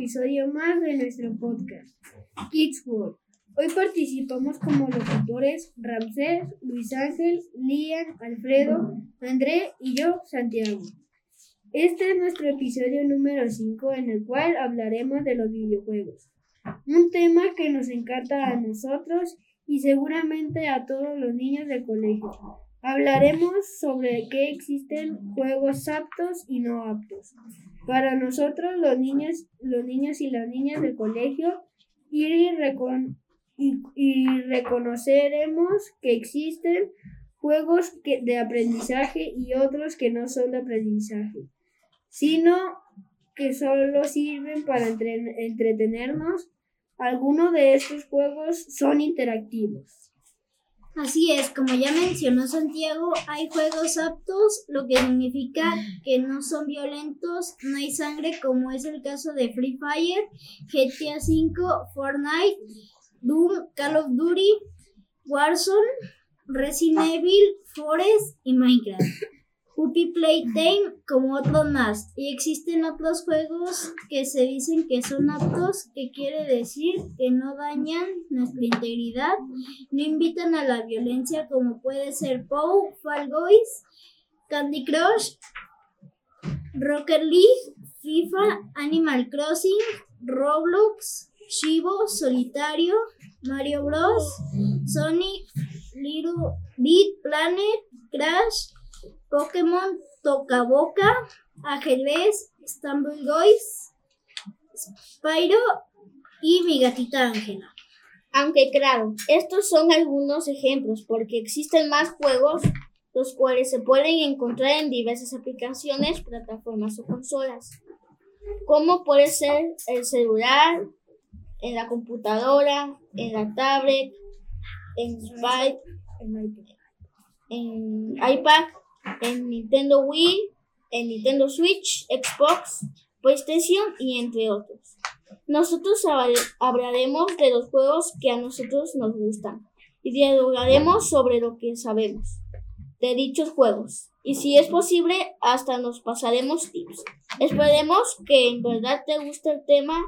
episodio más de nuestro podcast, Kids World. Hoy participamos como locutores Ramsés, Luis Ángel, Lian, Alfredo, André y yo, Santiago. Este es nuestro episodio número 5 en el cual hablaremos de los videojuegos. Un tema que nos encanta a nosotros y seguramente a todos los niños del colegio. Hablaremos sobre qué existen juegos aptos y no aptos. Para nosotros, los niños, los niños y las niñas del colegio, ir y, y, reconoceremos que existen juegos de aprendizaje y otros que no son de aprendizaje, sino que solo sirven para entretenernos. Algunos de estos juegos son interactivos. Así es, como ya mencionó Santiago, hay juegos aptos, lo que significa que no son violentos, no hay sangre, como es el caso de Free Fire, GTA V, Fortnite, Doom, Call of Duty, Warzone, Resident Evil, Forest y Minecraft. Puppy Playtime como otros más. Y existen otros juegos que se dicen que son aptos, que quiere decir que no dañan nuestra integridad, no invitan a la violencia como puede ser POW, Fall Guys, Candy Crush, Rocket League, FIFA, Animal Crossing, Roblox, Shivo, Solitario, Mario Bros, Sonic, Little Big Planet, Crash, Pokémon Toca Boca, Ajedrez, Stumble Boys, Spyro y mi gatita Ángela. Aunque claro, estos son algunos ejemplos porque existen más juegos los cuales se pueden encontrar en diversas aplicaciones, plataformas o consolas, como puede ser el celular, en la computadora, en la tablet, en, en iPad en Nintendo Wii, en Nintendo Switch, Xbox, PlayStation y entre otros. Nosotros hablaremos de los juegos que a nosotros nos gustan y dialogaremos sobre lo que sabemos de dichos juegos. Y si es posible, hasta nos pasaremos tips. Esperemos que en verdad te guste el tema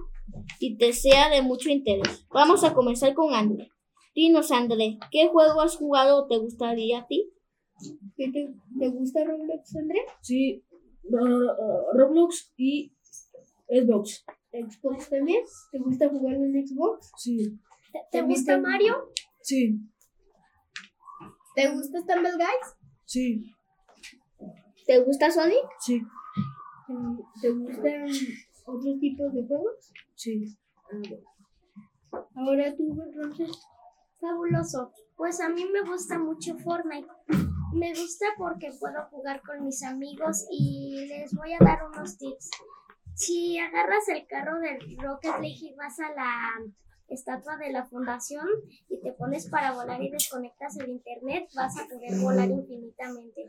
y te sea de mucho interés. Vamos a comenzar con André. Dinos, André, ¿qué juego has jugado o te gustaría a ti? Te, gusta Roblox, André? Sí, Roblox y Xbox. ¿Xbox también? ¿Te gusta jugar en Xbox? Sí. ¿Te, gusta Mario? Sí. ¿Te gusta Stumble Guys? Sí. ¿Te gusta Sonic? Sí. ¿Te gustan otros tipos de juegos? Sí. Ah, Ahora tú, Ramses. Fabuloso. Pues a mí me gusta mucho Fortnite. Me gusta porque puedo jugar con mis amigos y les voy a dar unos tips. Si agarras el carro del Rocket League y vas a la estatua de la fundación y te pones para volar y desconectas el internet, vas a poder volar infinitamente.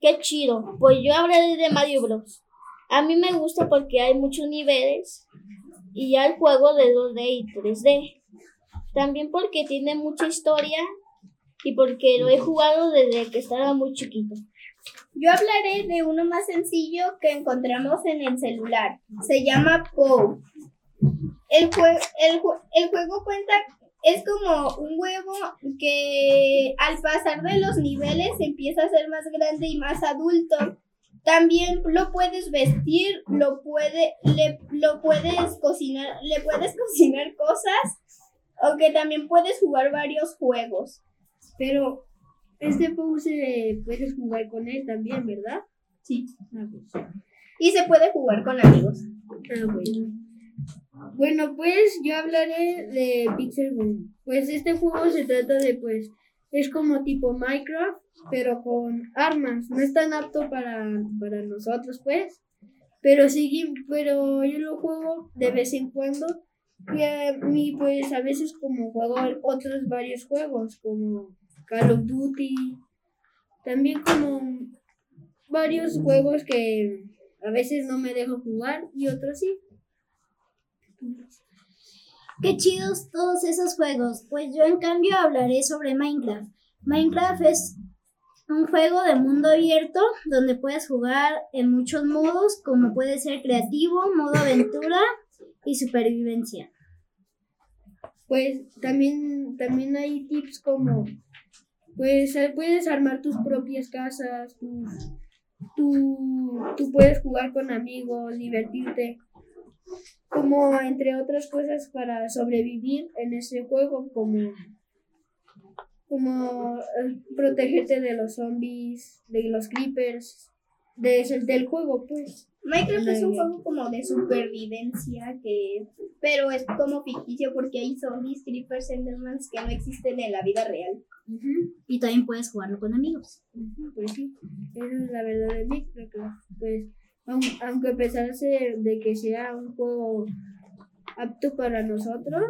Qué chido. Pues yo hablaré de Mario Bros. A mí me gusta porque hay muchos niveles y hay juego de 2D y 3D. También porque tiene mucha historia y porque lo he jugado desde que estaba muy chiquito. Yo hablaré de uno más sencillo que encontramos en el celular. Se llama POW. El, el, el juego cuenta, es como un huevo que al pasar de los niveles empieza a ser más grande y más adulto. También lo puedes vestir, lo, puede, le, lo puedes cocinar, le puedes cocinar cosas aunque también puedes jugar varios juegos. Pero este pose puedes jugar con él también, ¿verdad? Sí. Ah, pues. Y se puede jugar con amigos. Ah, bueno. Bueno, pues yo hablaré de Pixel Gun. Pues este juego se trata de, pues, es como tipo Minecraft, pero con armas. No es tan apto para, para nosotros, pues. Pero sí, pero yo lo juego de vez en cuando y a mí, pues, a veces como juego otros varios juegos, como Call of Duty, también como varios juegos que a veces no me dejo jugar y otros sí. Qué chidos todos esos juegos. Pues yo en cambio hablaré sobre Minecraft. Minecraft es un juego de mundo abierto donde puedes jugar en muchos modos, como puede ser creativo, modo aventura y supervivencia. Pues también, también hay tips como, pues eh, puedes armar tus propias casas, tus, tú, tú puedes jugar con amigos, divertirte, como entre otras cosas para sobrevivir en ese juego, como, como eh, protegerte de los zombies, de los creepers, de, del juego, pues. Minecraft es un juego como de supervivencia, que pero es como ficticio porque hay zombies, creepers, endermans que no existen en la vida real. Y también puedes jugarlo con amigos. Pues sí, esa es la verdad de Minecraft. Pues, aun- aunque a pesar de que sea un juego apto para nosotros,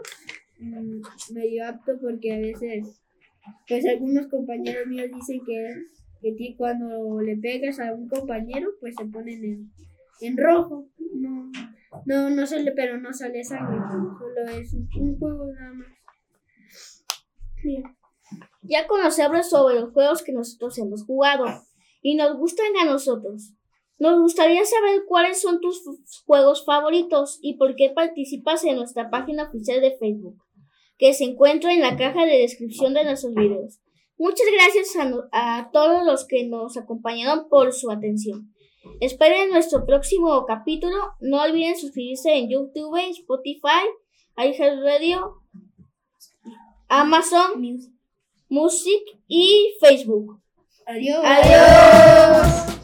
mm, medio apto porque a veces, pues algunos compañeros míos dicen que, que cuando le pegas a un compañero, pues se ponen en, en rojo. No, no, no sale, pero no sale sangre, solo es un, juego nada más. Bien. Ya conocemos sobre los juegos que nosotros hemos jugado y nos gustan a nosotros. Nos gustaría saber cuáles son tus juegos favoritos y por qué participas en nuestra página oficial de Facebook, que se encuentra en la caja de descripción de nuestros videos. Muchas gracias a todos los que nos acompañaron por su atención. Esperen nuestro próximo capítulo. No olviden suscribirse en YouTube, Spotify, iHeartRadio, Amazon Music y Facebook. Adiós. Adiós.